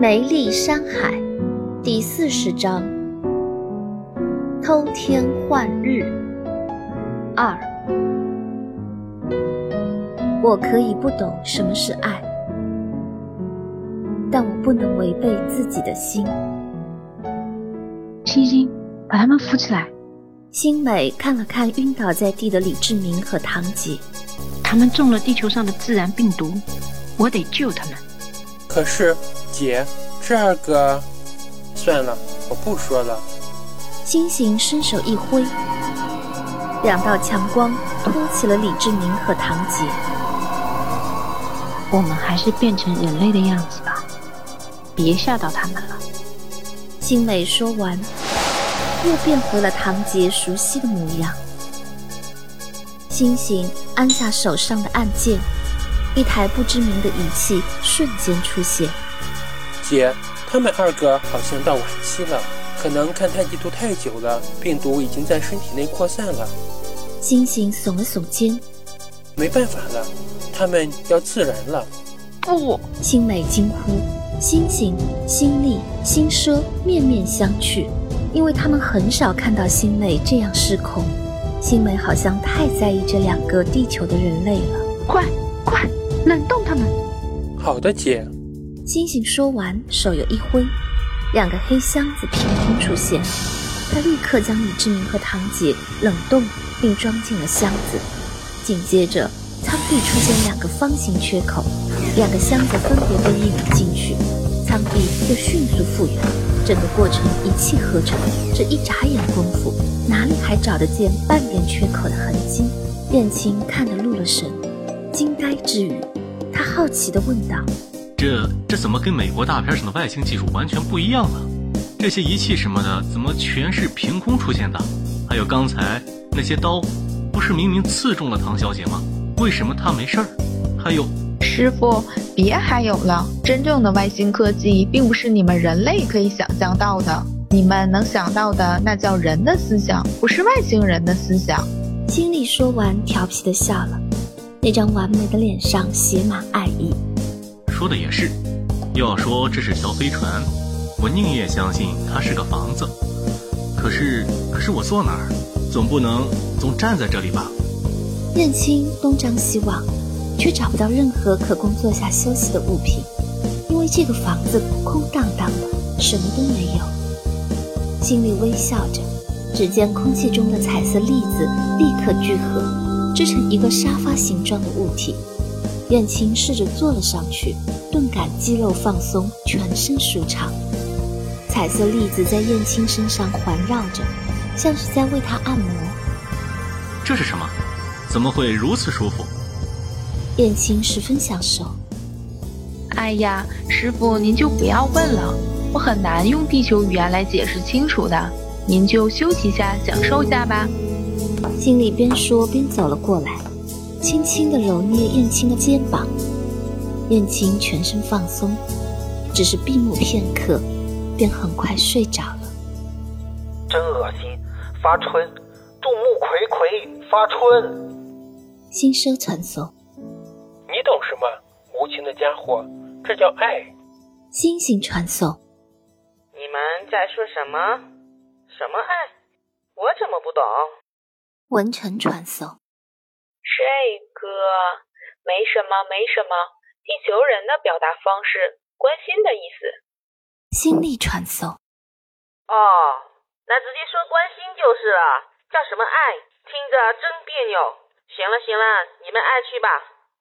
梅丽山海第四十章：偷天换日二。我可以不懂什么是爱，但我不能违背自己的心。星星，把他们扶起来。星美看了看晕倒在地的李志明和唐杰，他们中了地球上的自然病毒，我得救他们。可是。姐，这个，算了，我不说了。星星伸手一挥，两道强光托起了李志明和唐杰。我们还是变成人类的样子吧，别吓到他们了。星美说完，又变回了唐杰熟悉的模样。星星按下手上的按键，一台不知名的仪器瞬间出现。姐，他们二个好像到晚期了，可能看太极图太久了，病毒已经在身体内扩散了。星星耸了耸肩，没办法了，他们要自燃了。不，星美惊呼，星星、星力、星奢面面相觑，因为他们很少看到星美这样失控。星美好像太在意这两个地球的人类了。快，快，冷冻他们。好的，姐。星星说完，手又一挥，两个黑箱子凭空出现。他立刻将李志明和堂姐冷冻并装进了箱子。紧接着，舱壁出现两个方形缺口，两个箱子分别被运了进去，舱壁又迅速复原。整个过程一气呵成，这一眨眼功夫，哪里还找得见半点缺口的痕迹？燕青看得入了神，惊呆之余，他好奇地问道。这这怎么跟美国大片上的外星技术完全不一样呢？这些仪器什么的怎么全是凭空出现的？还有刚才那些刀，不是明明刺中了唐小姐吗？为什么她没事儿？还有，师傅，别还有了，真正的外星科技并不是你们人类可以想象到的。你们能想到的那叫人的思想，不是外星人的思想。经理说完，调皮的笑了，那张完美的脸上写满爱意。说的也是，要说这是条飞船，我宁愿相信它是个房子。可是，可是我坐哪儿？总不能总站在这里吧？燕青东张西望，却找不到任何可供坐下休息的物品，因为这个房子空荡荡的，什么都没有。心里微笑着，只见空气中的彩色粒子立刻聚合，织成一个沙发形状的物体。燕青试着坐了上去，顿感肌肉放松，全身舒畅。彩色粒子在燕青身上环绕着，像是在为她按摩。这是什么？怎么会如此舒服？燕青十分享受。哎呀，师傅您就不要问了，我很难用地球语言来解释清楚的。您就休息一下，享受一下吧。经理边说边走了过来。轻轻地揉捏燕青的肩膀，燕青全身放松，只是闭目片刻，便很快睡着了。真恶心，发春，众目睽睽，发春。心奢传送。你懂什么？无情的家伙，这叫爱。星星传送。你们在说什么？什么爱？我怎么不懂？文臣传送。这个没什么，没什么，地球人的表达方式，关心的意思。心力传送。哦，那直接说关心就是了，叫什么爱，听着真别扭。行了行了，你们爱去吧，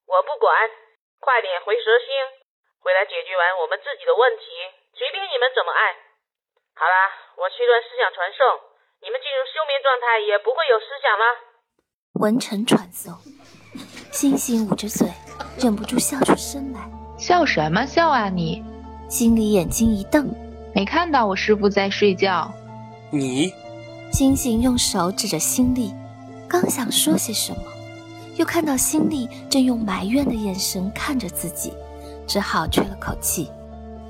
我不管。快点回蛇星，回来解决完我们自己的问题，随便你们怎么爱。好啦，我去段思想传送，你们进入休眠状态也不会有思想吗。文成传送，星星捂着嘴，忍不住笑出声来。笑什么笑啊你？心里眼睛一瞪，没看到我师傅在睡觉。你？星星用手指着心力，刚想说些什么，又看到心力正用埋怨的眼神看着自己，只好吹了口气。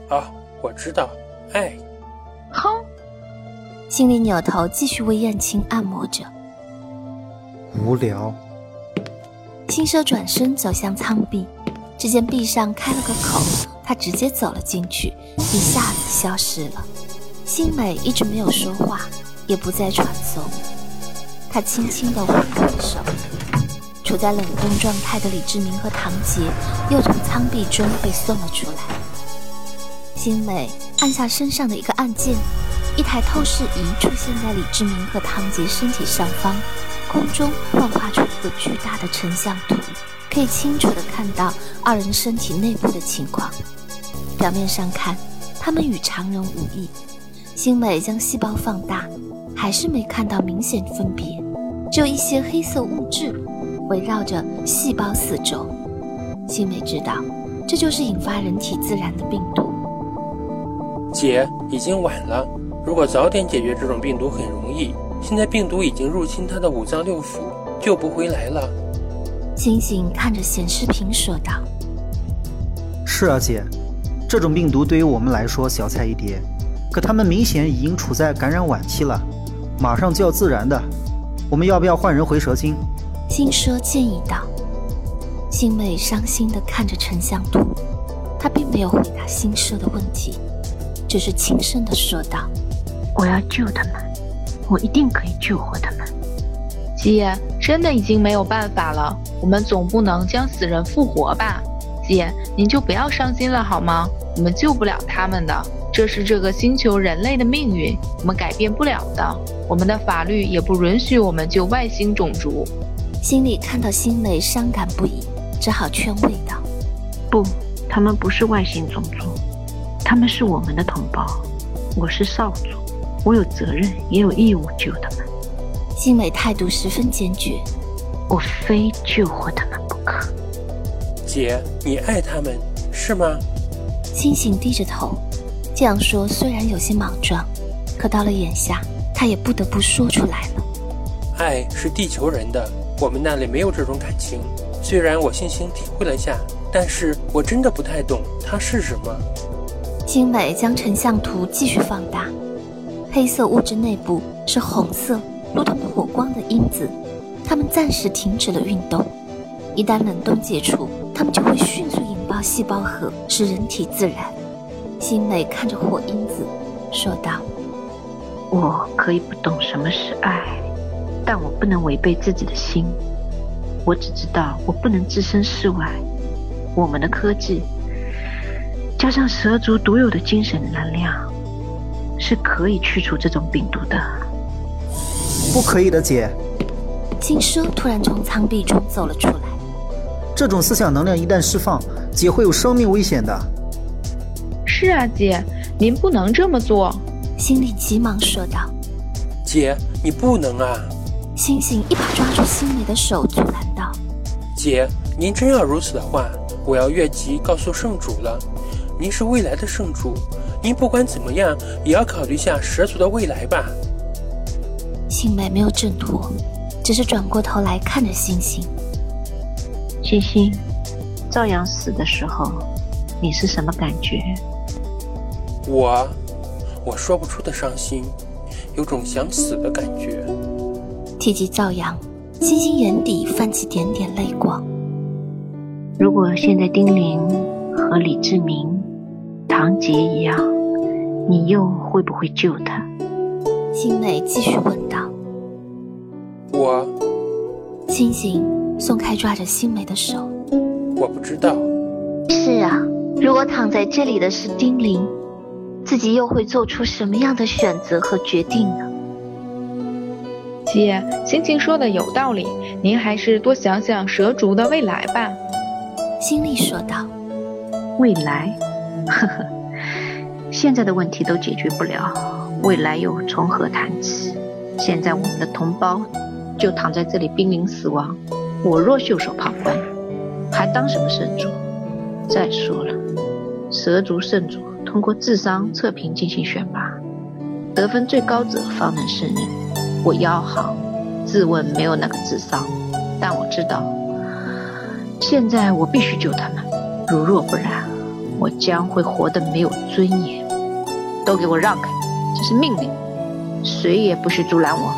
哦，我知道，哎。哼。心里扭头继续为燕青按摩着。无聊。轻奢转身走向舱壁，只见壁上开了个口，他直接走了进去，一下子消失了。新美一直没有说话，也不再传送。他轻轻地挥了挥手，处在冷冻状态的李志明和唐杰又从舱壁中被送了出来。新美按下身上的一个按键，一台透视仪出现在李志明和唐杰身体上方，空中幻化出一个巨大的成像图，可以清楚地看到二人身体内部的情况。表面上看，他们与常人无异。星美将细胞放大，还是没看到明显分别，只有一些黑色物质围绕着细胞四周。星美知道，这就是引发人体自燃的病毒。姐，已经晚了。如果早点解决这种病毒很容易，现在病毒已经入侵他的五脏六腑，救不回来了。星星看着显示屏说道：“是啊，姐，这种病毒对于我们来说小菜一碟。”可他们明显已经处在感染晚期了，马上就要自燃的。我们要不要换人回蛇精？星奢建议道。星妹伤心地看着成像图，她并没有回答星奢的问题，只是轻声地说道：“我要救他们，我一定可以救活他们。”姐，真的已经没有办法了，我们总不能将死人复活吧？姐，您就不要伤心了好吗？我们救不了他们的。这是这个星球人类的命运，我们改变不了的。我们的法律也不允许我们救外星种族。心里看到星美伤感不已，只好劝慰道：“不，他们不是外星种族，他们是我们的同胞。我是少主，我有责任也有义务救他们。”星美态度十分坚决：“我非救活他们不可。”姐，你爱他们是吗？星星低着头。这样说虽然有些莽撞，可到了眼下，他也不得不说出来了。爱是地球人的，我们那里没有这种感情。虽然我星星体会了下，但是我真的不太懂它是什么。精美将成像图继续放大，黑色物质内部是红色，如同火光的因子，它们暂时停止了运动。一旦冷冻解除，它们就会迅速引爆细胞核，使人体自燃。新美看着火因子，说道：“我可以不懂什么是爱，但我不能违背自己的心。我只知道我不能置身事外。我们的科技，加上蛇族独有的精神能量，是可以去除这种病毒的。”不可以的，姐。金奢突然从舱壁中走了出来。这种思想能量一旦释放，姐会有生命危险的。是啊，姐，您不能这么做。心里急忙说道：“姐，你不能啊！”星星一把抓住心里的手，阻拦道：“姐，您真要如此的话，我要越级告诉圣主了。您是未来的圣主，您不管怎么样也要考虑一下蛇族的未来吧。”星美没有挣脱，只是转过头来看着星星。星星，赵阳死的时候，你是什么感觉？我，我说不出的伤心，有种想死的感觉。提及赵阳，星星眼底泛起点点泪光。如果现在丁玲和李志明、唐杰一样，你又会不会救他？星美继续问道。我，星星松开抓着星美的手。我不知道。是啊，如果躺在这里的是丁玲。自己又会做出什么样的选择和决定呢？姐，星星说的有道理，您还是多想想蛇族的未来吧。心力说道：“未来，呵呵，现在的问题都解决不了，未来又从何谈起？现在我们的同胞就躺在这里濒临死亡，我若袖手旁观，还当什么圣主？再说了，蛇族圣主。”通过智商测评进行选拔，得分最高者方能胜任。我腰好，自问没有那个智商，但我知道，现在我必须救他们。如若不然，我将会活得没有尊严。都给我让开，这是命令，谁也不许阻拦我。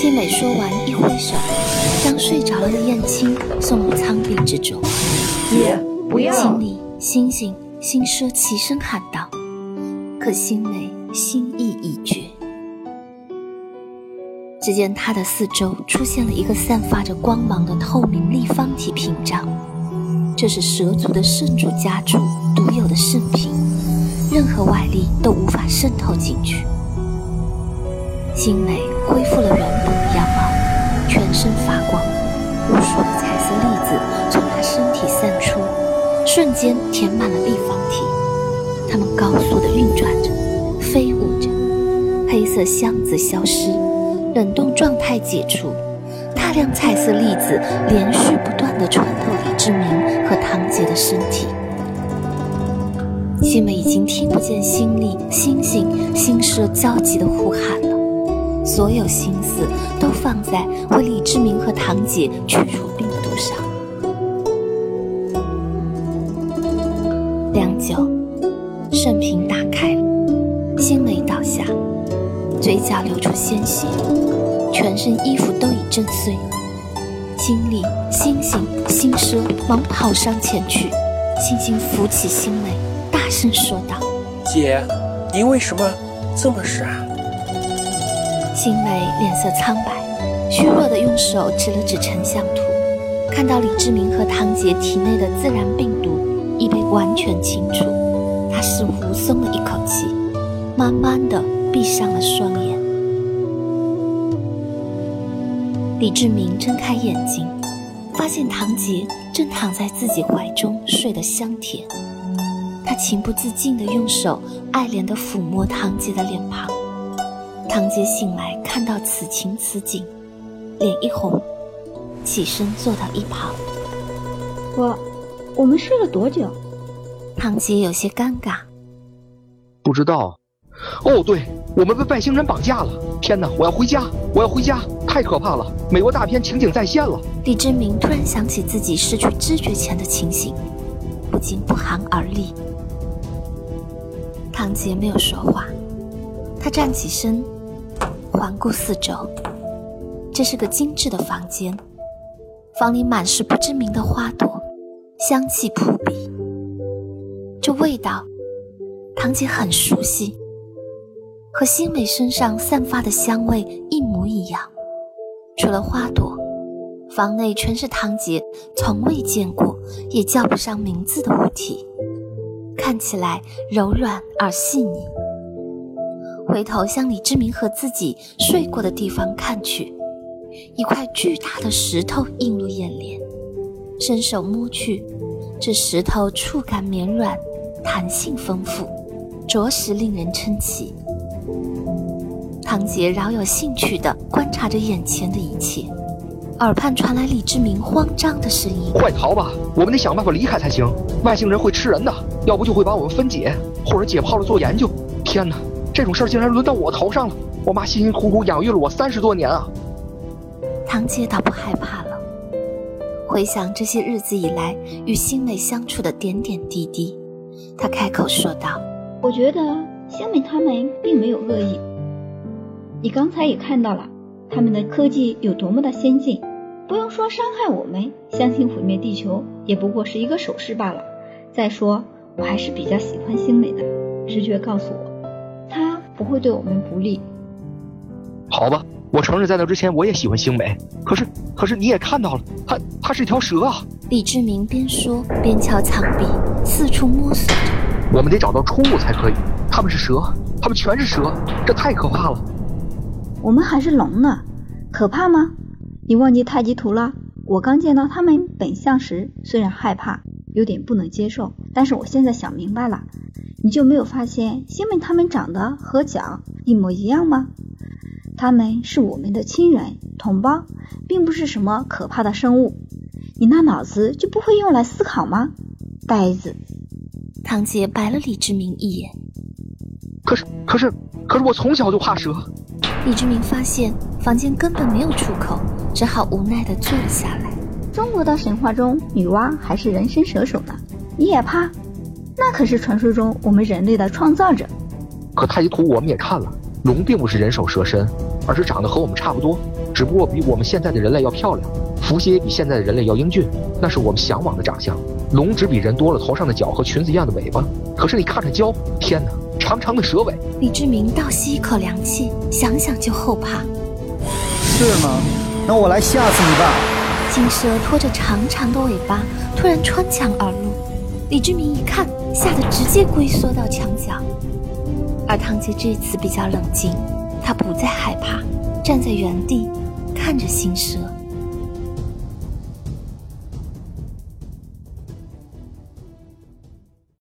金美说完，一挥手。将睡着了的燕青送入舱壁之中。姐，不要！心里星星、星奢齐声喊道，可星美心意已决。只见他的四周出现了一个散发着光芒的透明立方体屏障，这是蛇族的圣主家主独有的圣品，任何外力都无法渗透进去。星美恢复了原本的样貌，全身发光，无数的彩色粒子从她身体散出，瞬间填满了立方体，它们高速的运转着，飞舞着，黑色箱子消失。冷冻状态解除，大量彩色粒子连续不断地穿透李志明和唐杰的身体。西美已经听不见心里星星、星奢焦急的呼喊了，所有心思都放在为李志明和堂姐去除病毒上。良久，圣瓶打开了，心梅倒下。嘴角流出鲜血，全身衣服都已震碎。经理、星星、星奢忙跑上前去，轻轻扶起星梅，声说道：“姐，您为什么这么傻？”星美脸色苍白，虚弱的用手指了指成像图，看到李志明和唐杰体内的自然病毒已被完全清除，他似乎松了一口气，慢慢的。闭上了双眼，李志明睁开眼睛，发现唐杰正躺在自己怀中，睡得香甜。他情不自禁地用手爱怜地抚摸堂姐的脸庞。堂姐醒来，看到此情此景，脸一红，起身坐到一旁。我，我们睡了多久？堂姐有些尴尬，不知道。哦，对，我们被外星人绑架了！天哪，我要回家，我要回家，太可怕了！美国大片情景再现了。李志明突然想起自己失去知觉前的情形，不禁不寒而栗。唐杰没有说话，他站起身，环顾四周。这是个精致的房间，房里满是不知名的花朵，香气扑鼻。这味道，唐杰很熟悉。和新美身上散发的香味一模一样，除了花朵，房内全是唐杰从未见过也叫不上名字的物体，看起来柔软而细腻。回头向李志明和自己睡过的地方看去，一块巨大的石头映入眼帘，伸手摸去，这石头触感绵软，弹性丰富，着实令人称奇。唐杰饶有兴趣地观察着眼前的一切，耳畔传来李志明慌张的声音：“快逃吧，我们得想办法离开才行。外星人会吃人的，要不就会把我们分解，或者解剖了做研究。天哪，这种事儿竟然轮到我头上了！我妈辛辛苦苦养育了我三十多年啊！”唐杰倒不害怕了，回想这些日子以来与星美相处的点点滴滴，他开口说道：“我觉得星美他们并没有恶意。”你刚才也看到了，他们的科技有多么的先进，不用说伤害我们，相信毁灭地球也不过是一个手势罢了。再说，我还是比较喜欢星美的，直觉告诉我，它不会对我们不利。好吧，我承认在那之前我也喜欢星美，可是，可是你也看到了，它它是一条蛇啊！李志明边说边敲墙壁，四处摸索着。我们得找到出路才可以。他们是蛇，他们全是蛇，这太可怕了。我们还是龙呢，可怕吗？你忘记太极图了？我刚见到他们本相时，虽然害怕，有点不能接受，但是我现在想明白了，你就没有发现星们他们长得和脚一模一样吗？他们是我们的亲人同胞，并不是什么可怕的生物。你那脑子就不会用来思考吗？呆子！唐杰白了李志明一眼。可是，可是，可是我从小就怕蛇。李志明发现房间根本没有出口，只好无奈地坐了下来。中国的神话中，女娲还是人身蛇首呢，你也怕？那可是传说中我们人类的创造者。可太极图我们也看了，龙并不是人首蛇身，而是长得和我们差不多，只不过比我们现在的人类要漂亮。伏羲也比现在的人类要英俊，那是我们向往的长相。龙只比人多了头上的角和裙子一样的尾巴，可是你看着蛟，天哪，长长的蛇尾。李志明倒吸一口凉气，想想就后怕。是吗？那我来吓死你吧！金蛇拖着长长的尾巴，突然穿墙而入。李志明一看，吓得直接龟缩到墙角。而堂姐这次比较冷静，她不再害怕，站在原地看着新蛇。